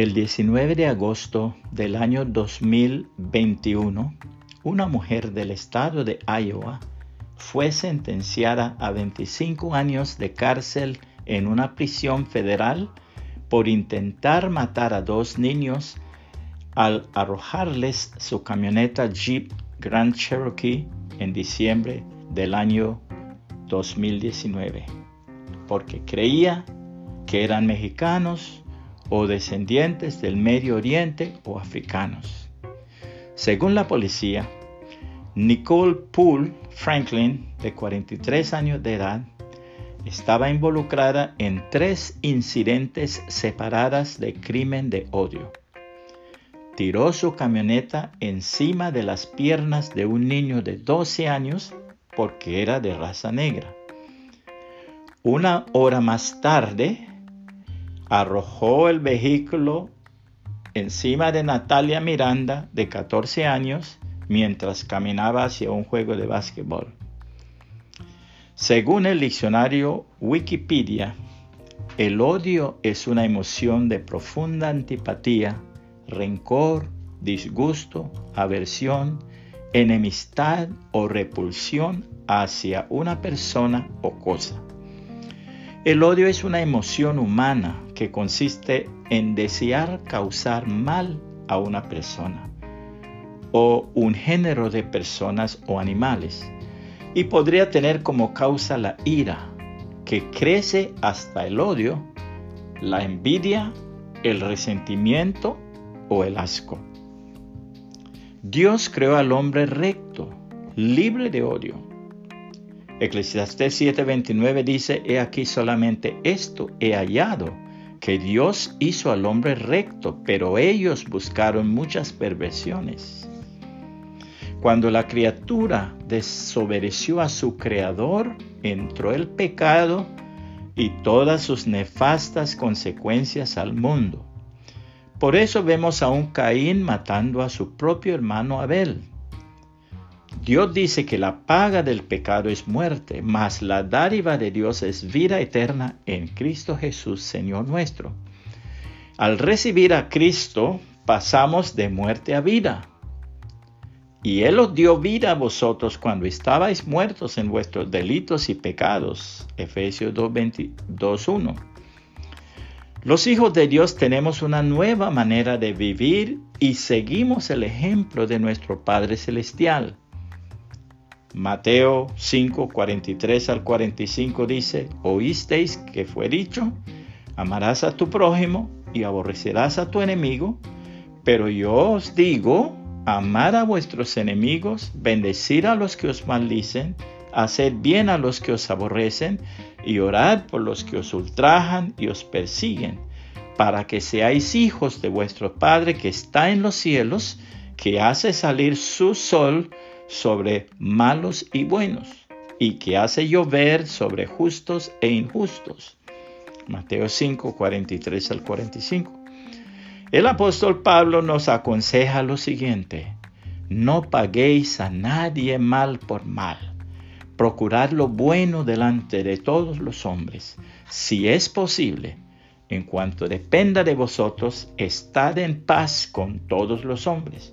El 19 de agosto del año 2021, una mujer del estado de Iowa fue sentenciada a 25 años de cárcel en una prisión federal por intentar matar a dos niños al arrojarles su camioneta Jeep Grand Cherokee en diciembre del año 2019, porque creía que eran mexicanos o descendientes del Medio Oriente o africanos. Según la policía, Nicole Poole Franklin, de 43 años de edad, estaba involucrada en tres incidentes separadas de crimen de odio. Tiró su camioneta encima de las piernas de un niño de 12 años porque era de raza negra. Una hora más tarde, arrojó el vehículo encima de Natalia Miranda, de 14 años, mientras caminaba hacia un juego de básquetbol. Según el diccionario Wikipedia, el odio es una emoción de profunda antipatía, rencor, disgusto, aversión, enemistad o repulsión hacia una persona o cosa. El odio es una emoción humana que consiste en desear causar mal a una persona o un género de personas o animales y podría tener como causa la ira, que crece hasta el odio, la envidia, el resentimiento o el asco. Dios creó al hombre recto, libre de odio. Eclesiastés 7:29 dice, He aquí solamente esto he hallado, que Dios hizo al hombre recto, pero ellos buscaron muchas perversiones. Cuando la criatura desobedeció a su creador, entró el pecado y todas sus nefastas consecuencias al mundo. Por eso vemos a un Caín matando a su propio hermano Abel. Dios dice que la paga del pecado es muerte, mas la dádiva de Dios es vida eterna en Cristo Jesús, Señor nuestro. Al recibir a Cristo, pasamos de muerte a vida. Y Él os dio vida a vosotros cuando estabais muertos en vuestros delitos y pecados. Efesios 2.1. Los hijos de Dios tenemos una nueva manera de vivir y seguimos el ejemplo de nuestro Padre Celestial. Mateo 5, 43 al 45 dice, oísteis que fue dicho, amarás a tu prójimo y aborrecerás a tu enemigo, pero yo os digo, amar a vuestros enemigos, bendecir a los que os maldicen, hacer bien a los que os aborrecen y orad por los que os ultrajan y os persiguen, para que seáis hijos de vuestro Padre que está en los cielos, que hace salir su sol sobre malos y buenos, y que hace llover sobre justos e injustos. Mateo 5, 43 al 45. El apóstol Pablo nos aconseja lo siguiente, no paguéis a nadie mal por mal, procurad lo bueno delante de todos los hombres, si es posible, en cuanto dependa de vosotros, estad en paz con todos los hombres.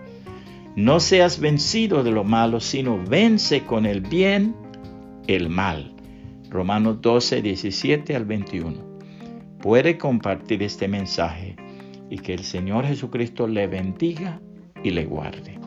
No seas vencido de lo malo, sino vence con el bien el mal. Romanos 12, 17 al 21. Puede compartir este mensaje y que el Señor Jesucristo le bendiga y le guarde.